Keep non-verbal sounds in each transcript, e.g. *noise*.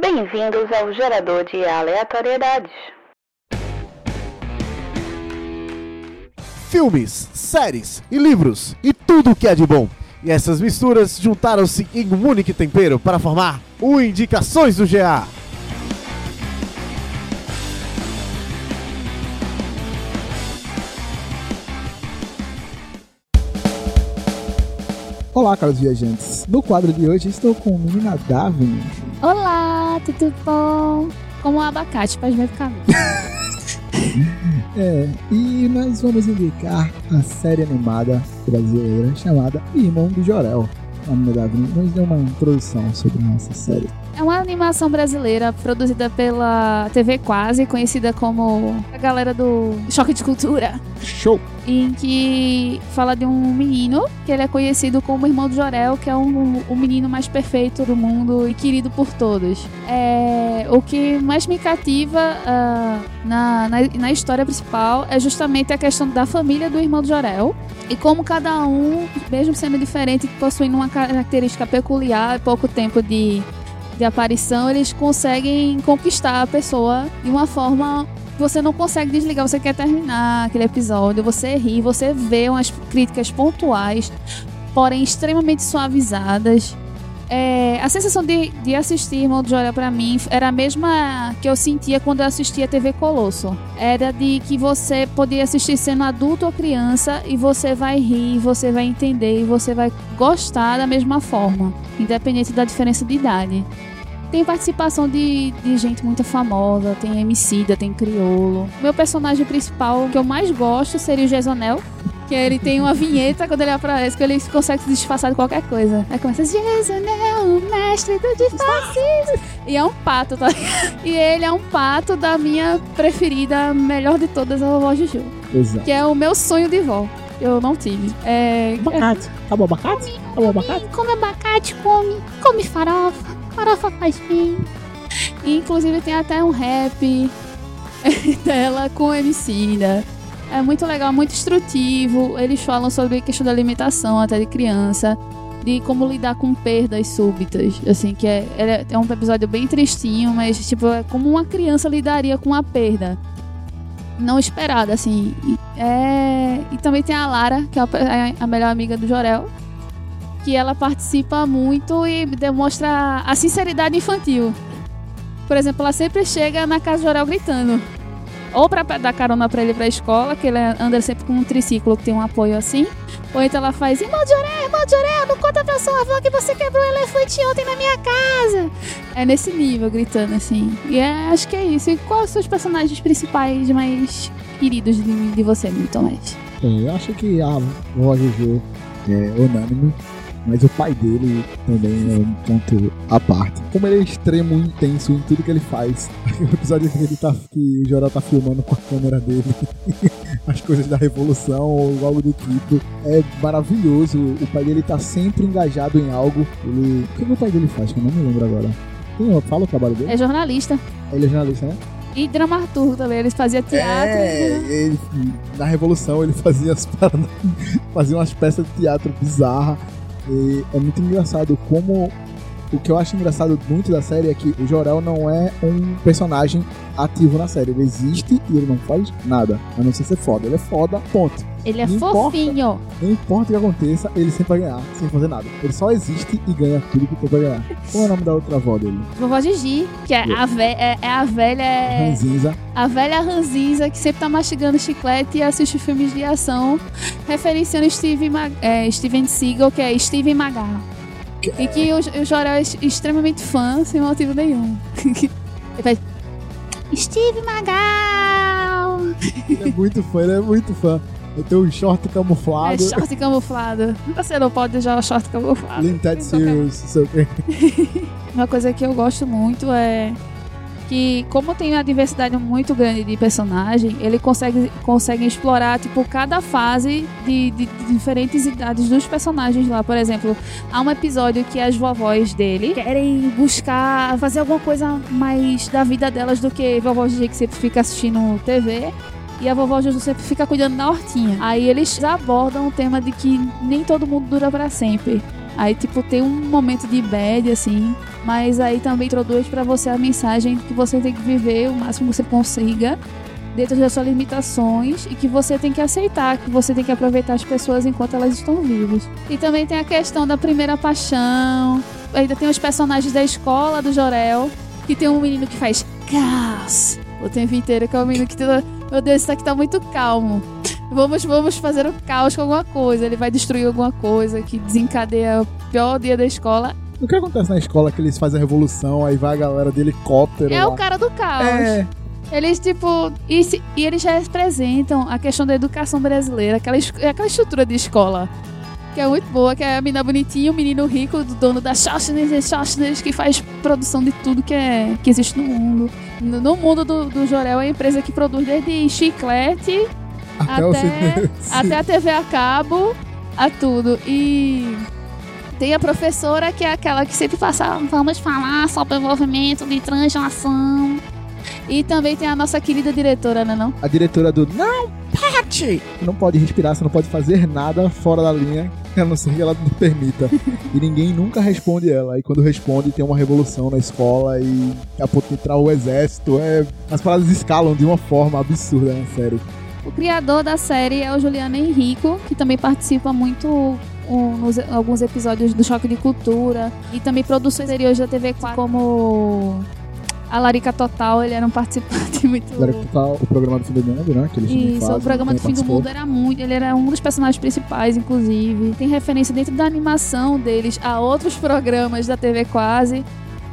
Bem-vindos ao gerador de aleatoriedades. Filmes, séries e livros e tudo o que é de bom. E essas misturas juntaram-se em um único tempero para formar o Indicações do GA. Olá, caros viajantes. No quadro de hoje estou com menina Davin. Olá, tudo bom? Como um abacate, mas vai ficar *laughs* É, e nós vamos indicar a série animada brasileira chamada Irmão do Jorel. A menina Davin nos deu uma introdução sobre a nossa série. É uma animação brasileira produzida pela TV Quase, conhecida como a galera do Choque de Cultura. Show! Em que fala de um menino que ele é conhecido como irmão do Jorel, que é um, o menino mais perfeito do mundo e querido por todos. É, o que mais me cativa uh, na, na, na história principal é justamente a questão da família do irmão do Jorel e como cada um, mesmo sendo diferente, possuindo uma característica peculiar, pouco tempo de de aparição, eles conseguem conquistar a pessoa de uma forma que você não consegue desligar, você quer terminar aquele episódio, você ri, você vê umas críticas pontuais, porém extremamente suavizadas. É, a sensação de, de assistir Irmão de Joia para mim era a mesma que eu sentia quando eu assistia TV Colosso. Era de que você poderia assistir sendo adulto ou criança e você vai rir, você vai entender e você vai gostar da mesma forma, independente da diferença de idade. Tem participação de, de gente muito famosa, tem Emicida, tem Criolo. Meu personagem principal que eu mais gosto seria o Gesonel, que ele tem uma vinheta quando ele aparece, que ele consegue se disfarçar de qualquer coisa. Aí começa, Gesonel, o mestre do disfarce. E é um pato, tá E ele é um pato da minha preferida, melhor de todas, a vovó Juju. Exato. Que é o meu sonho de vó. Eu não tive. É... Abacate. Acabou abacate? Acabou abacate? Come abacate, come. Come farofa. Faz inclusive tem até um rap *laughs* dela com Emicida. É muito legal, muito instrutivo. Eles falam sobre a questão da alimentação até de criança, de como lidar com perdas súbitas, assim, que é, é um episódio bem tristinho, mas tipo, é como uma criança lidaria com a perda. Não esperada, assim. É... e também tem a Lara, que é a melhor amiga do Jorel, que ela participa muito e demonstra a sinceridade infantil. Por exemplo, ela sempre chega na casa de Jorel gritando. Ou pra dar carona pra ele pra escola, que ele anda sempre com um triciclo que tem um apoio assim. Ou então ela faz, irmão de Jorel, irmão de Jorel, não conta pra sua avó que você quebrou um elefante ontem na minha casa. É nesse nível, gritando assim. E é, acho que é isso. E quais os seus personagens principais mais queridos de, de você, Milton Leste? Eu acho que a vovó Juju é unânime mas o pai dele também é um ponto à parte. Como ele é extremo e intenso em tudo que ele faz. *laughs* O episódio que ele tá que o Jorel tá filmando com a câmera dele *laughs* as coisas da revolução ou algo do tipo. É maravilhoso. O pai dele tá sempre engajado em algo. Ele. O que o pai dele faz? Que eu não me lembro agora. Quem fala o trabalho dele? É jornalista. Ele é jornalista, né? E dramaturgo também, ele fazia teatro. É, ele, na Revolução ele fazia as paradas, *laughs* fazia umas peças de teatro bizarras. E é muito engraçado como. O que eu acho engraçado muito da série é que o Jorel não é um personagem ativo na série. Ele existe e ele não faz nada. A não ser ser foda. Ele é foda, ponto. Ele é não fofinho. Importa, não importa o que aconteça, ele sempre vai ganhar, sem fazer nada. Ele só existe e ganha tudo que tem pra ganhar. Qual é o nome da outra avó dele? Vovó Gigi, que é, a, ve é, é a velha. É... Ranzinza. A velha Ranzinza que sempre tá mastigando chiclete e assiste filmes de ação, referenciando Steve Mag é, Steven Seagal, que é Steven Magal. E que o, o Jorel é extremamente fã, sem motivo nenhum. *laughs* ele faz. Steve Magal! Ele é muito fã, ele é muito fã. Eu tenho um short camuflado. É short camuflado. Você não pode usar o short camuflado. Limited Series, sei *laughs* Uma coisa que eu gosto muito é que como tem uma diversidade muito grande de personagem, ele consegue, consegue explorar tipo cada fase de, de, de, diferentes idades dos personagens lá. Por exemplo, há um episódio que as vovós dele querem buscar fazer alguma coisa mais da vida delas do que vovó Gigi que sempre fica assistindo TV. E a vovó Juju sempre fica cuidando da hortinha. Aí eles abordam o tema de que nem todo mundo dura para sempre. Aí, tipo, tem um momento de bad, assim, mas aí também introduz pra você a mensagem que você tem que viver o máximo que você consiga dentro das suas limitações e que você tem que aceitar, que você tem que aproveitar as pessoas enquanto elas estão vivas. E também tem a questão da primeira paixão. Ainda tem os personagens da escola do Jorel, que tem um menino que faz caos o tempo inteiro, que é um menino que. Meu Deus, isso aqui tá muito calmo. Vamos, vamos fazer o caos com alguma coisa. Ele vai destruir alguma coisa que desencadeia o pior dia da escola. O que acontece na escola que eles fazem a revolução, aí vai a galera de helicóptero. É lá. o cara do caos. É, Eles, tipo. E, se- e eles já representam a questão da educação brasileira, aquela, es- aquela estrutura de escola. Que é muito boa, que é a menina bonitinha, o menino rico, do dono da Schostner e Schostner, que faz produção de tudo que, é, que existe no mundo. No, no mundo do, do Jorel é a empresa que produz desde chiclete até, o até, até a TV a cabo, a tudo. E tem a professora que é aquela que sempre passa, vamos falar sobre o movimento de translação. E também tem a nossa querida diretora, né não? A diretora do Não, Pati! Não pode respirar, você não pode fazer nada fora da linha, a não ser que ela não permita. e ninguém nunca responde ela. E quando responde, tem uma revolução na escola e a ponto de entrar o exército. É... As paradas escalam de uma forma absurda na série. O criador da série é o Juliano Henrico, que também participa muito um, nos alguns episódios do Choque de Cultura e também produções anteriores da TV 4, como a Larica Total, ele era um participante *laughs* muito... Que tá o programa do fim do mundo, né? Que eles Isso, fazem, o programa do também Fim do. Mundo era muito. Ele era um dos personagens principais, inclusive. Tem referência dentro da animação deles a outros programas da TV Quase.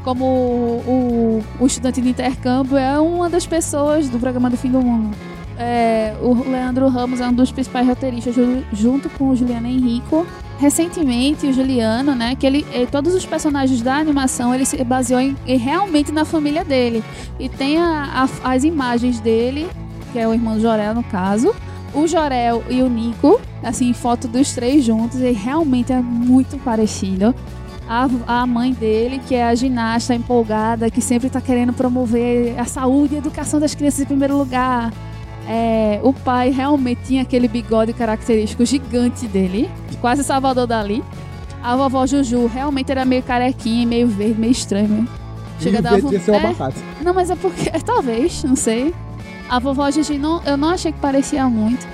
Como o, o, o estudante de intercâmbio é uma das pessoas do programa do Fim do Mundo. É, o Leandro Ramos é um dos principais roteiristas, ju- junto com o Juliano Henrico. Recentemente, o Juliano, né, que ele, eh, todos os personagens da animação, ele se baseou em, realmente na família dele. E tem a- a- as imagens dele, que é o irmão Jorel, no caso. O Jorel e o Nico, assim, foto dos três juntos, e realmente é muito parecido. A, a mãe dele, que é a ginasta empolgada, que sempre tá querendo promover a saúde e a educação das crianças em primeiro lugar. É, o pai realmente tinha aquele bigode característico gigante dele, quase Salvador Dali. A vovó Juju realmente era meio carequinha, meio verde, meio estranho. né? Chega a dar devia ser o é, abacate. não, mas é porque. é, *laughs* Talvez, não sei. A vovó Gigi não, eu não achei que parecia muito.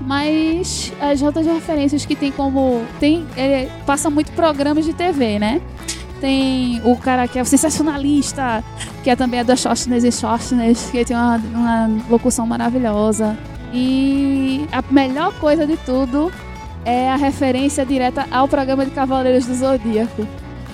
Mas as outras referências que tem como. Tem. é, passa muito programas de TV, né? Tem o cara que é o sensacionalista, que é também é da Schostner e Schostner, que tem uma, uma locução maravilhosa. E a melhor coisa de tudo é a referência direta ao programa de Cavaleiros do Zodíaco,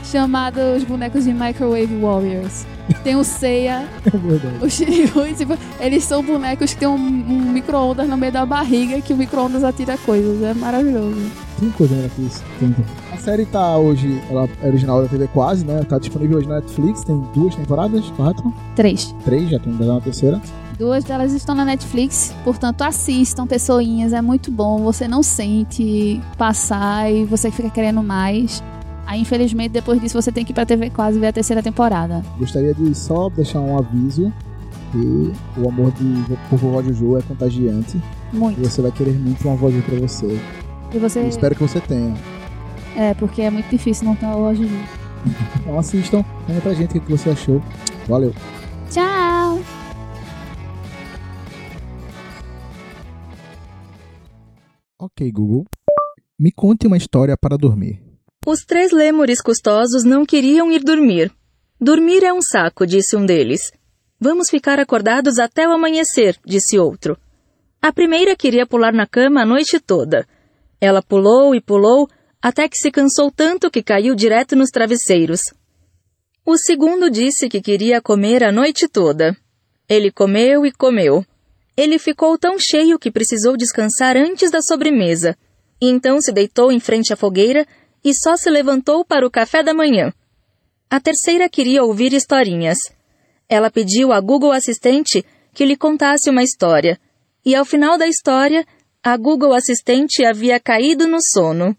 chamado Os Bonecos de Microwave Warriors. Tem o Seiya, *laughs* É o Shiryu, tipo, eles são bonecos que tem um, um micro-ondas no meio da barriga que o micro-ondas atira coisas. É maravilhoso. Tem coisa né, que isso. Tem. A série tá hoje, ela é original da TV quase, né? Tá disponível hoje na Netflix, tem duas temporadas, correto? Três. Três, já tem uma terceira. Duas delas estão na Netflix, portanto assistam, pessoinhas, é muito bom. Você não sente passar e você fica querendo mais. Aí, infelizmente, depois disso você tem que ir pra TV quase ver a terceira temporada. Gostaria de só deixar um aviso que o amor de, por vovó Juju é contagiante e Muito. você vai querer muito uma voz pra você. E você. Eu espero que você tenha. É, porque é muito difícil não ter uma loja *laughs* de. Então assistam, conta pra gente o que você achou. Valeu. Tchau! Ok, Google. Me conte uma história para dormir. Os três lêmures custosos não queriam ir dormir. Dormir é um saco, disse um deles. Vamos ficar acordados até o amanhecer, disse outro. A primeira queria pular na cama a noite toda. Ela pulou e pulou até que se cansou tanto que caiu direto nos travesseiros. O segundo disse que queria comer a noite toda. Ele comeu e comeu. Ele ficou tão cheio que precisou descansar antes da sobremesa. E então se deitou em frente à fogueira e só se levantou para o café da manhã. A terceira queria ouvir historinhas. Ela pediu à Google Assistente que lhe contasse uma história. E ao final da história, a Google Assistente havia caído no sono.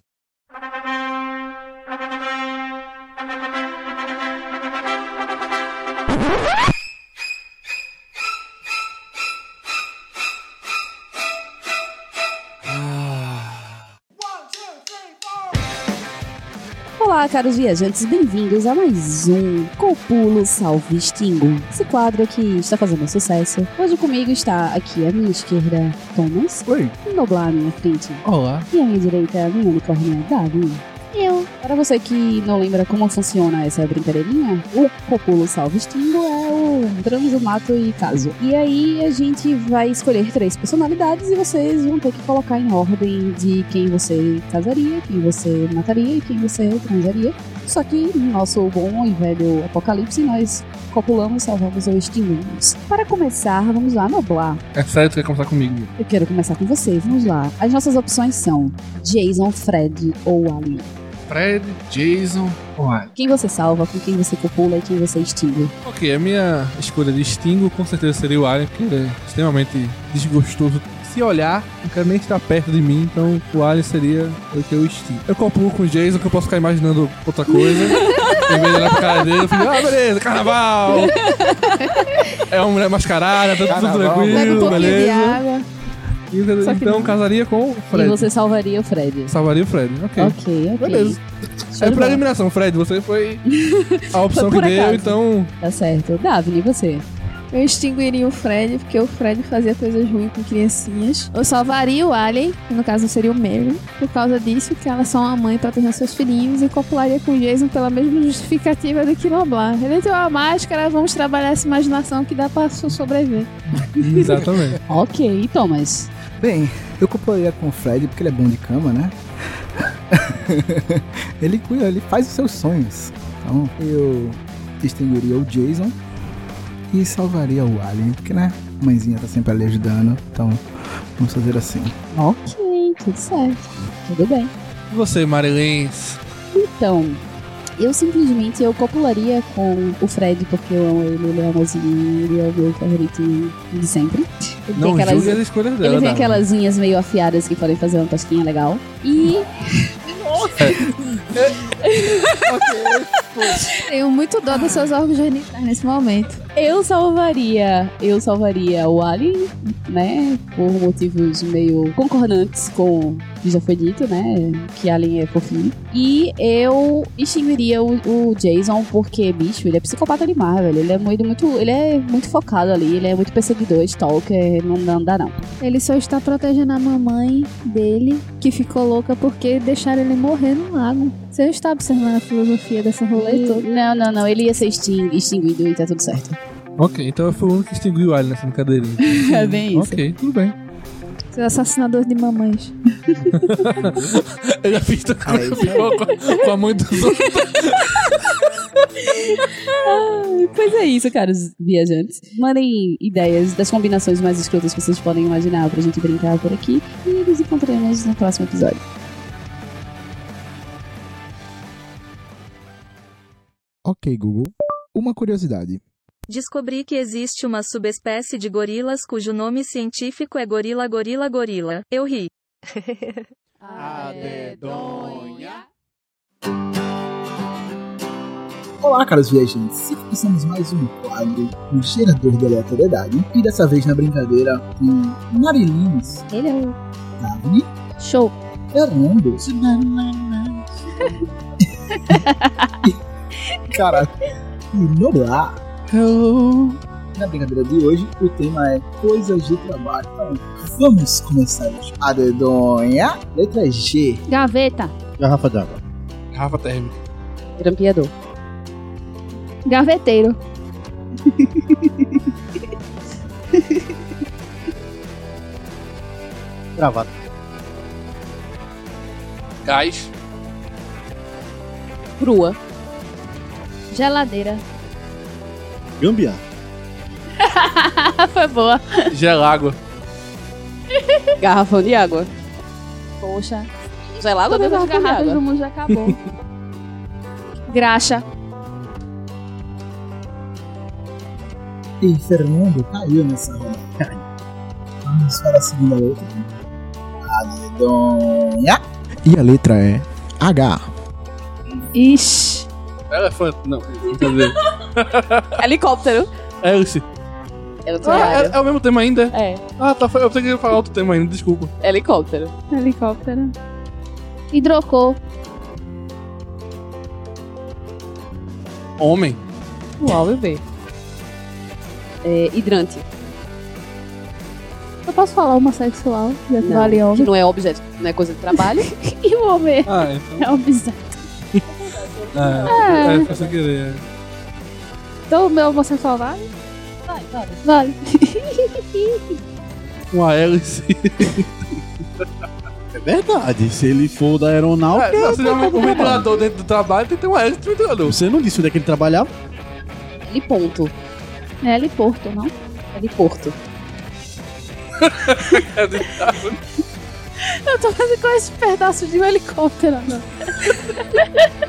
Olá, caros viajantes, bem-vindos a mais um Copulo Salve Extingo. Esse quadro aqui está fazendo sucesso. Hoje comigo está aqui à minha esquerda, Thomas. Oi. Noblar à minha frente. Olá. E à minha direita, a minha unicórnio, Davi. Eu. Para você que não lembra como funciona essa brincadeirinha, o Copulo Salve Extingo é o transo, mato e caso. E aí a gente vai escolher três personalidades e vocês vão ter que colocar em ordem de quem você casaria, quem você mataria e quem você transaria. Só que no nosso bom e velho apocalipse nós copulamos, salvamos ou extinguimos. Para começar, vamos lá, Noblar. É sério, tu quer começar comigo? Eu quero começar com você, vamos lá. As nossas opções são Jason, Fred ou Alien. Fred, Jason ou Alien? Quem você salva, com quem você copula e quem você extingue. Ok, a minha escolha de extingo com certeza seria o Alien, porque ele é extremamente desgostoso. Se olhar, não quero nem estar perto de mim, então o Alien seria o que eu extingo. Eu copulo com o Jason, que eu posso ficar imaginando outra coisa. *laughs* em vez de olhar pra cara dele, eu fico, ah, beleza, carnaval! *laughs* é uma mulher mascarada, tá tudo um tranquilo, de beleza. Água. E- Só que Então não. casaria com o E Fred. você salvaria o Fred. Salvaria o Fred, ok. Ok, ok. Beleza. Show É bola. eliminação, Fred. Você foi *laughs* a opção Foi que por deu, acaso. então. Tá certo. Davine, e você? Eu extinguiria o Fred, porque o Fred fazia coisas ruins com criancinhas. Eu salvaria o Alien, que no caso seria o Mary, por causa disso, que ela é só uma mãe protegendo seus filhinhos, e copularia com o Jason pela mesma justificativa do que Noblar. Ele tem uma máscara, vamos trabalhar essa imaginação que dá pra so- sobreviver. Exatamente. Ok, Thomas. Bem, eu coplaria com o Fred porque ele é bom de cama, né? *laughs* ele cuida, ele faz os seus sonhos. Então eu extinguiria o Jason e salvaria o Alien, porque né? A mãezinha tá sempre ali ajudando. Então vamos fazer assim. Ok, tudo certo. Tudo bem. E você, Marilens? Então, eu simplesmente eu copularia com o Fred, porque eu amo ele, ele é amorzinho, ele é o meu favoritinho de sempre. Ele Não tem aquelas, julgue as escolhas dela. ele tem Dava. aquelas unhas meio afiadas que podem fazer uma tosquinha legal. E *laughs* *laughs* Tenho muito dó dos seus órgãos genitais nesse momento. Eu salvaria, eu salvaria o Alien, né? Por motivos meio concordantes com o que já foi dito, né? Que Alien é fofinho. E eu extinguiria o, o Jason, porque, bicho, ele é psicopata demais, velho. Ele é muito, muito, ele é muito focado ali, ele é muito perseguidor, stalker, não, não dá não. Ele só está protegendo a mamãe dele, que ficou louca porque deixaram ele morrer no lago. Você está observando a filosofia dessa rolê toda? Não, não, não, ele ia ser extin- extinguido e tá tudo certo. Ok, então eu fui o único que extinguiu o Alien nessa brincadeirinha. *laughs* É bem isso. Ok, tudo bem. Seu assassinador de mamães. *laughs* Eu já fiz pior com, a- com a mãe dos outros. Pois é isso, caros viajantes. Mandem ideias das combinações mais escrotas que vocês podem imaginar pra gente brincar por aqui. E nos encontramos no próximo episódio. Ok, Google. Uma curiosidade. Descobri que existe uma subespécie de gorilas cujo nome científico é gorila gorila gorila. Eu ri. Olá, caros viajantes. E começamos mais um quadro, o Gerador de Aleatoriedade. E dessa vez na brincadeira com Marilins, Ele é o Davi, Show. Fernando. *laughs* Caralho. E Noblar. Hello. Na brincadeira de hoje, o tema é coisas de trabalho. Então, vamos começar hoje. A dedonha, letra G. Gaveta. Garrafa d'água. Rafa térmica. grampeador. Gaveteiro. *laughs* Gravata. Gás. Crua. Geladeira. Gambiar. *laughs* Foi boa. Gelágua. Garrafão de água. Poxa. Gelado ou Todas as garrafas água? do mundo já acabou. *laughs* Graxa. E Fernando caiu nessa roda. Caiu. Vamos para a segunda letra. A dedonha. E a letra é H. Ixi. Elefante. Não, quer dizer. Helicóptero. É outro Ah, horário. é, é o mesmo tema ainda? É, Ah, tá. Eu pensei que ia falar outro tema ainda, desculpa. helicóptero. Helicóptero. Hidrocor. Homem. O A e o B. É, hidrante. Eu posso falar homossexual? Já que Não, vale que homem. não é objeto, não é coisa de trabalho. *laughs* E o homem Ah, então. é objeto. É, é, foi sem querer. é. Então o meu homossexual vale? Vai, vai. Vale. *laughs* Uma hélice. É verdade. Se ele for da aeronáutica. É, não, se tá tiver um ventilador dentro do trabalho, tem que ter uma hélice ventilador. Você não disse onde é que ele trabalhava? Ele ponto. É heliporto, não? Ele porto. *laughs* Eu tô fazendo com esse pedaço de um helicóptero agora.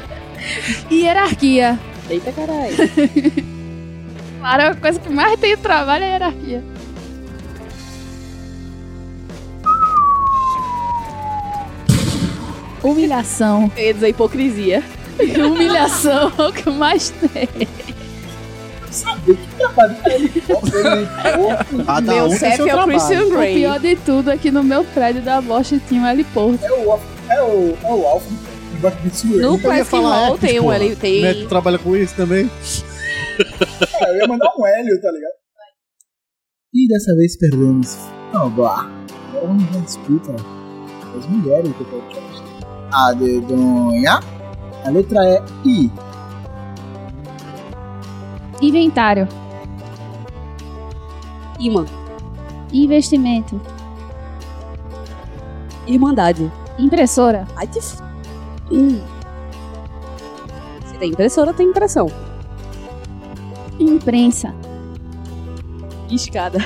*laughs* Hierarquia. Eita caralho. Claro, a coisa que mais tem trabalho é a hierarquia. Humilhação. Eu ia dizer hipocrisia. Humilhação é o que mais tem. Cada Meu um tem chefe seu é o trabalho. Christian O Grey. pior de tudo é que no meu prédio da Bosch tinha um heliporto. É o, é o, é o que suer. No falar Hall tem um ele tem. Neto trabalha com isso também? *laughs* É, eu ia mandar um Hélio, tá ligado? E dessa vez perdemos. Não, blá. Agora vamos ver a disputa das mulheres do podcast. A dedonha. A letra é I. Inventário. Imã. Investimento. Irmandade. Impressora. Ai, te f... Hum. Se tem impressora, tem impressão. Imprensa. Escada.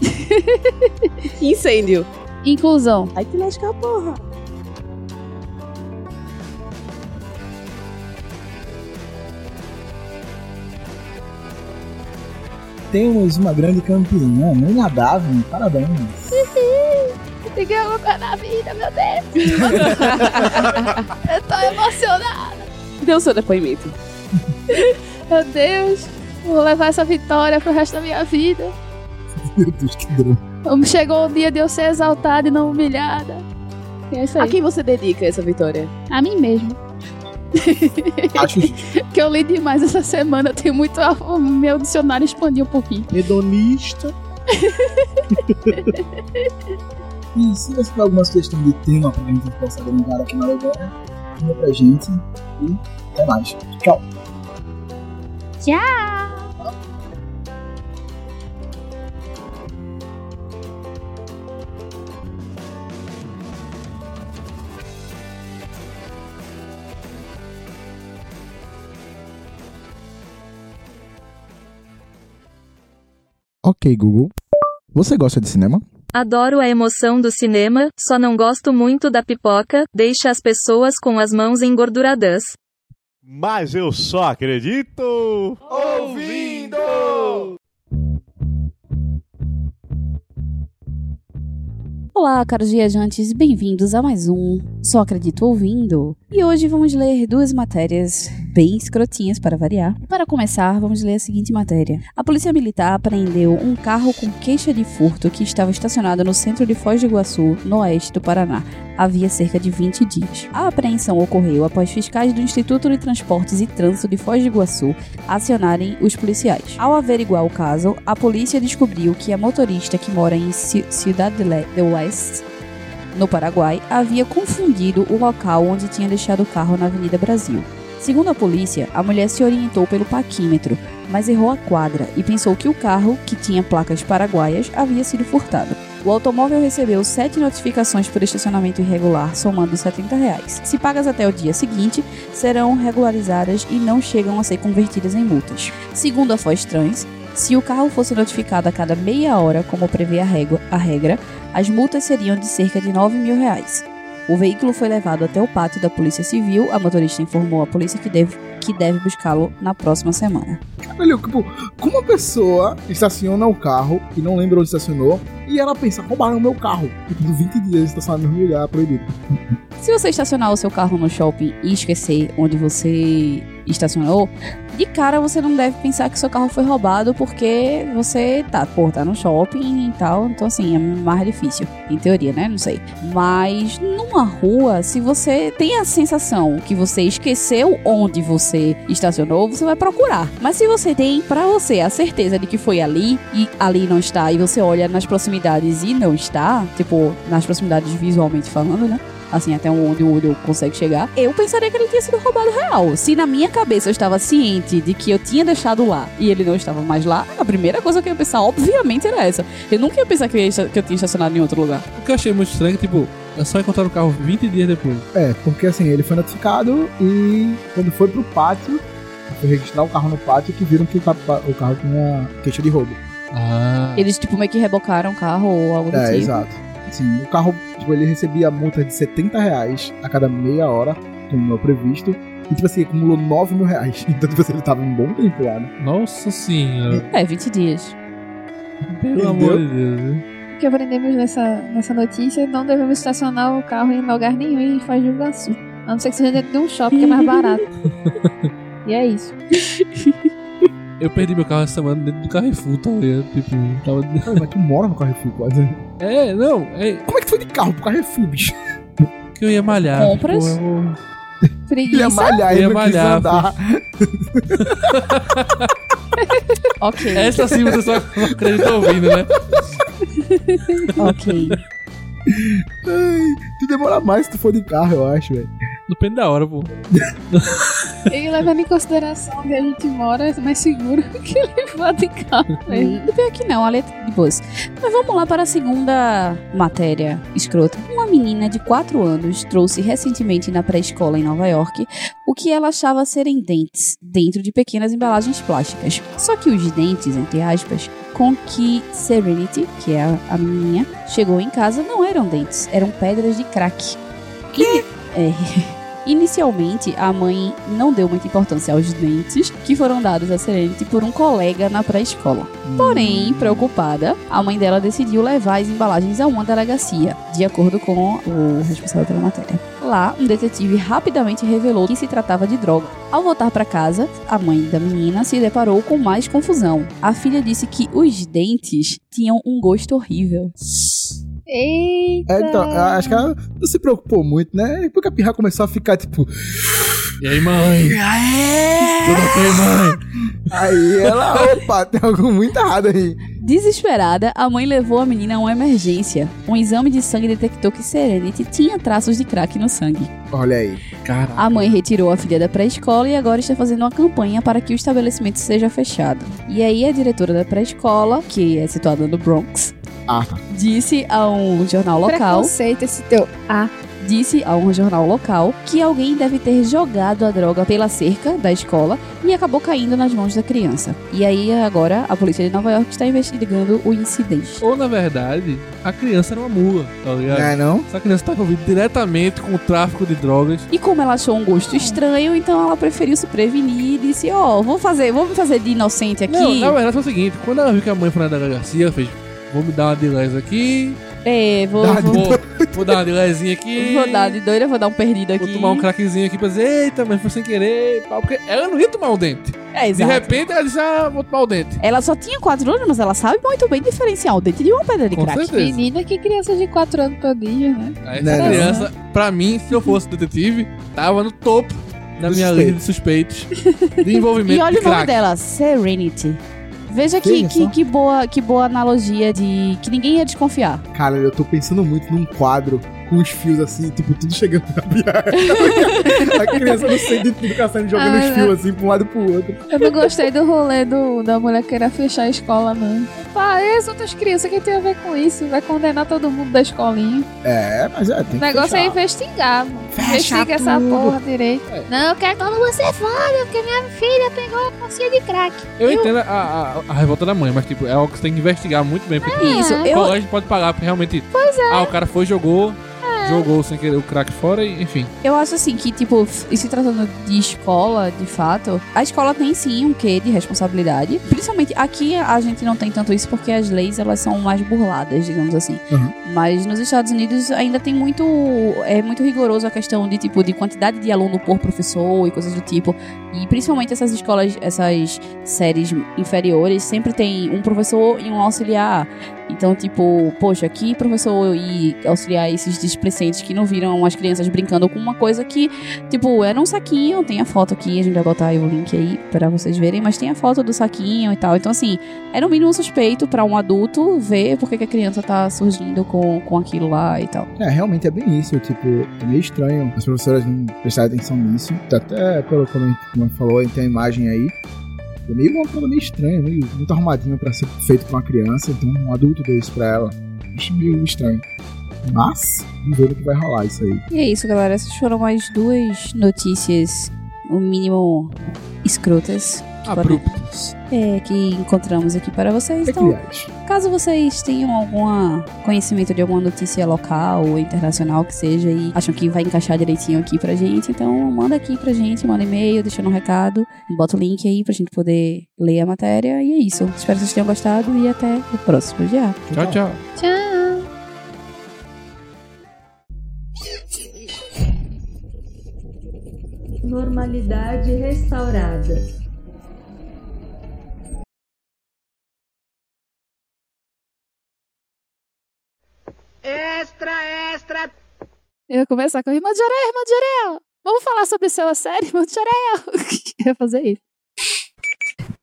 *laughs* Incêndio. Inclusão. Ai, te lasca a porra. Temos uma grande campeã, Nina Davin. Parabéns. Peguei alguma coisa na vida, meu Deus. *laughs* Eu tô emocionada. Deu seu depoimento. Meu Deus. Vou levar essa vitória pro resto da minha vida. Meu Deus, que drama. Chegou o dia de eu ser exaltada e não humilhada. E é isso A aí. quem você dedica essa vitória? A mim mesmo. Acho *laughs* Que eu li demais essa semana. Tem muito. O meu dicionário expandiu um pouquinho. Hedonista. *laughs* E se você tiver alguma sugestão de tema pra gente possa brincar aqui na Legoia, manda pra gente. E até mais. Tchau. Tchau. Ok, Google. Você gosta de cinema? Adoro a emoção do cinema, só não gosto muito da pipoca, deixa as pessoas com as mãos engorduradas. Mas eu só acredito ouvindo! Olá, caros viajantes, bem-vindos a mais um Só Acredito Ouvindo. E hoje vamos ler duas matérias bem escrotinhas para variar. Para começar, vamos ler a seguinte matéria. A Polícia Militar apreendeu um carro com queixa de furto que estava estacionado no centro de Foz do Iguaçu, no oeste do Paraná, havia cerca de 20 dias. A apreensão ocorreu após fiscais do Instituto de Transportes e Trânsito de Foz do Iguaçu acionarem os policiais. Ao averiguar o caso, a polícia descobriu que a motorista que mora em Ci- del del Oeste, no Paraguai, havia confundido o local onde tinha deixado o carro na Avenida Brasil. Segundo a polícia, a mulher se orientou pelo paquímetro, mas errou a quadra e pensou que o carro, que tinha placas paraguaias, havia sido furtado. O automóvel recebeu sete notificações por estacionamento irregular, somando 70 reais. Se pagas até o dia seguinte, serão regularizadas e não chegam a ser convertidas em multas. Segundo a Foz Trans, se o carro fosse notificado a cada meia hora, como prevê a, a regra, as multas seriam de cerca de 9 mil reais. O veículo foi levado até o pátio da Polícia Civil. A motorista informou à polícia que deve, que deve buscá-lo na próxima semana. Caralho, tipo, como uma pessoa estaciona o carro e não lembra onde estacionou e ela pensa, roubaram o meu carro. Tipo, de 20 dias estacionado no lugar, proibido. Se você estacionar o seu carro no shopping e esquecer onde você estacionou, de cara você não deve pensar que seu carro foi roubado porque você tá, pô, tá no shopping e tal. Então, assim, é mais difícil. Em teoria, né? Não sei. Mas numa rua, se você tem a sensação que você esqueceu onde você estacionou, você vai procurar. Mas se você tem pra você a certeza de que foi ali e ali não está, e você olha nas proximidades e não está, tipo, nas proximidades visualmente falando, né? Assim, até onde o olho consegue chegar, eu pensaria que ele tinha sido roubado real. Se na minha cabeça eu estava ciente de que eu tinha deixado lá e ele não estava mais lá, a primeira coisa que eu ia pensar, obviamente, era essa. Eu nunca ia pensar que eu, ia, que eu tinha estacionado em outro lugar. O que eu achei muito estranho é que, tipo, é só encontrar o carro 20 dias depois. É, porque assim, ele foi notificado e quando foi pro pátio, foi registrar o carro no pátio que viram que o ca- o carro tinha queixa de roubo. Ah. Eles, tipo, meio que rebocaram o carro ou algo do É, tipo. exato. Assim, o carro, tipo, ele recebia multa de 70 reais a cada meia hora, como é o previsto. E, tipo assim, acumulou 9 mil reais. *laughs* Então, tipo assim, ele tava um bom tempo lá, né? Nossa senhora. É, 20 dias. Pelo Entendeu? amor de Deus. viu? O que aprendemos nessa, nessa notícia, não devemos estacionar o carro em lugar nenhum em Foz do Iguaçu. A não ser que seja dentro de um shopping que é mais barato. *laughs* e é isso. *laughs* Eu perdi meu carro essa semana dentro do Carrefour, tá ligado? Tipo, tava. Pô, Mas tu mora no Carrefour quase. *laughs* É, não, é Como é que tu foi de carro pro Carrefour, bicho? que eu ia malhar. Compras? Tipo, eu Preguiça. Ele ia malhar, ele Ia não quis malhar, andar. *laughs* Ok, Essa sim você só acredita ouvindo, né? ok. Tu demora mais se tu for de carro, eu acho, velho. Depende da hora, pô. *laughs* E levando em consideração onde a gente mora, é mais seguro *laughs* que levar de carro. Hum, Pior que não, a letra de boas. Mas vamos lá para a segunda matéria escrota. Uma menina de 4 anos trouxe recentemente na pré-escola em Nova York o que ela achava serem dentes dentro de pequenas embalagens plásticas. Só que os dentes, entre aspas, com que Serenity, que é a, a menininha, chegou em casa não eram dentes, eram pedras de crack. E, é, Inicialmente, a mãe não deu muita importância aos dentes que foram dados a Serenity por um colega na pré-escola. Porém, preocupada, a mãe dela decidiu levar as embalagens a uma delegacia, de acordo com o responsável pela matéria. Lá, um detetive rapidamente revelou que se tratava de droga. Ao voltar para casa, a mãe da menina se deparou com mais confusão. A filha disse que os dentes tinham um gosto horrível. Eita! É, então, eu acho que ela não se preocupou muito, né? Porque a pirra começou a ficar, tipo... E aí, mãe? Tudo ok, mãe? Aí ela, opa, tem algo muito errado aí. Desesperada, a mãe levou a menina a uma emergência. Um exame de sangue detectou que Serenity tinha traços de crack no sangue. Olha aí. Cara. A mãe retirou a filha da pré-escola e agora está fazendo uma campanha para que o estabelecimento seja fechado. E aí a diretora da pré-escola, que é situada no Bronx, Ah, disse a um jornal local, Preconceito esse teu. Ah, disse a um jornal local que alguém deve ter jogado a droga pela cerca da escola e acabou caindo nas mãos da criança. E aí agora a polícia de Nova York está investigando o incidente. Ou, na verdade, a criança era uma mula, tá ligado? Não é não? Essa criança tá envolvida diretamente com o tráfico de drogas. E como ela achou um gosto estranho, então ela preferiu se prevenir e disse: Ó, vamos fazer, vamos fazer de inocente aqui. Não, na verdade foi o seguinte: quando ela viu que a mãe foi na delegacia, ela fez: vou me dar uma de lés aqui, É, vou, Dá- vou, vou, dar uma de lésinha aqui. vou dar de doida, vou dar um perdido aqui. Vou tomar um craquezinho aqui pra dizer, eita, mas foi sem querer, pau, porque ela não ia tomar o dente. É, De exato. repente ela disse, ah, vou tomar o dente. Ela só tinha 4 anos, mas ela sabe muito bem diferenciar o dente de uma pedra de Com crack. certeza. menina que criança de 4 anos prodígio, né? Não, essa não. criança, pra mim, se eu fosse detetive, tava no topo da minha lista de suspeitos *laughs* de envolvimento E olha de o nome crack. dela, Serenity. Veja que, que, que, boa, que boa analogia de que ninguém ia desconfiar. Cara, eu tô pensando muito num quadro com os fios assim, tipo, tudo chegando na piada. *laughs* a criança no centro de tudo caçando, jogando Ah, os fios assim pra um lado e pro outro. Eu não gostei do rolê do, da mulher querer fechar a escola, não. Pá, e as outras crianças, o que tem a ver com isso? Vai condenar todo mundo da escolinha. É, mas é, tem O que negócio é fechar. investigar, mano. Fecha Investiga essa tudo. porra direito. É. Não, eu quero todo você fora, porque minha filha pegou a calcinha de crack. Eu entendo a, a, a revolta da mãe, mas tipo, é algo que você tem que investigar muito bem. Porque Isso, É. eu, a gente pode pagar, porque realmente. Pois é. Ah, o cara foi e jogou. Jogou sem querer o crack fora e, enfim. Eu acho assim que, tipo, e se tratando de escola, de fato, a escola tem sim um quê de responsabilidade. Principalmente aqui a gente não tem tanto isso porque as leis elas são mais burladas, digamos assim. Uhum. Mas nos Estados Unidos ainda tem muito. É muito rigoroso a questão de tipo de quantidade de aluno por professor e coisas do tipo. E principalmente essas escolas, essas séries inferiores, sempre tem um professor e um auxiliar. Então, tipo, poxa, que professor e auxiliar esses displicentes que não viram as crianças brincando com uma coisa que, tipo, era um saquinho, tem a foto aqui, a gente vai botar o link aí para vocês verem, mas tem a foto do saquinho e tal. Então, assim, era um mínimo suspeito para um adulto ver porque que a criança tá surgindo com, com aquilo lá e tal. É, realmente é bem isso. Tipo, é meio estranho as professoras não prestarem atenção nisso. Até pelo como a gente falou, tem a imagem aí. É meio uma coisa meio estranha, meio muito arrumadinho pra ser feito pra uma criança, então um adulto deu isso pra ela. Acho meio estranho. Mas, vamos ver o que vai rolar isso aí. E é isso, galera. Essas foram mais duas notícias, no mínimo escrotas. Abruptos. É, que encontramos aqui para vocês. Então, Peculiares. caso vocês tenham algum conhecimento de alguma notícia local ou internacional que seja e acham que vai encaixar direitinho aqui pra gente, então manda aqui pra gente, manda e-mail, deixando um recado, bota o link aí pra gente poder ler a matéria. E é isso. Espero que vocês tenham gostado e até o próximo dia. Tchau, tchau. Tchau. Normalidade restaurada. Eu ia começar com irmão de Jorel, irmão de Jorel. Vamos falar sobre sua série, irmão de Jorel. Eu ia fazer isso.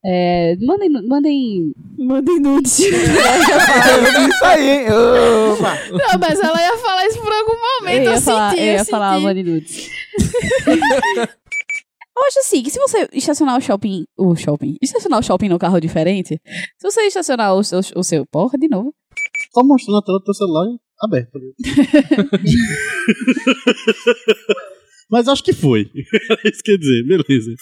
É, mandem, mandem. Mandem nudes. *laughs* Isso aí, hein? Opa! Não, mas ela ia falar isso por algum momento. eu Eu, ia falar, senti, eu eu ia falar senti. Money Nudes. *laughs* Eu acho assim, que se você estacionar o shopping. O shopping. Estacionar o shopping no carro diferente. Se você estacionar o seu. O seu porra, de novo. Só mostrando a tela do teu celular aberta. *laughs* Mas acho que foi. *laughs* Isso que quer dizer, beleza.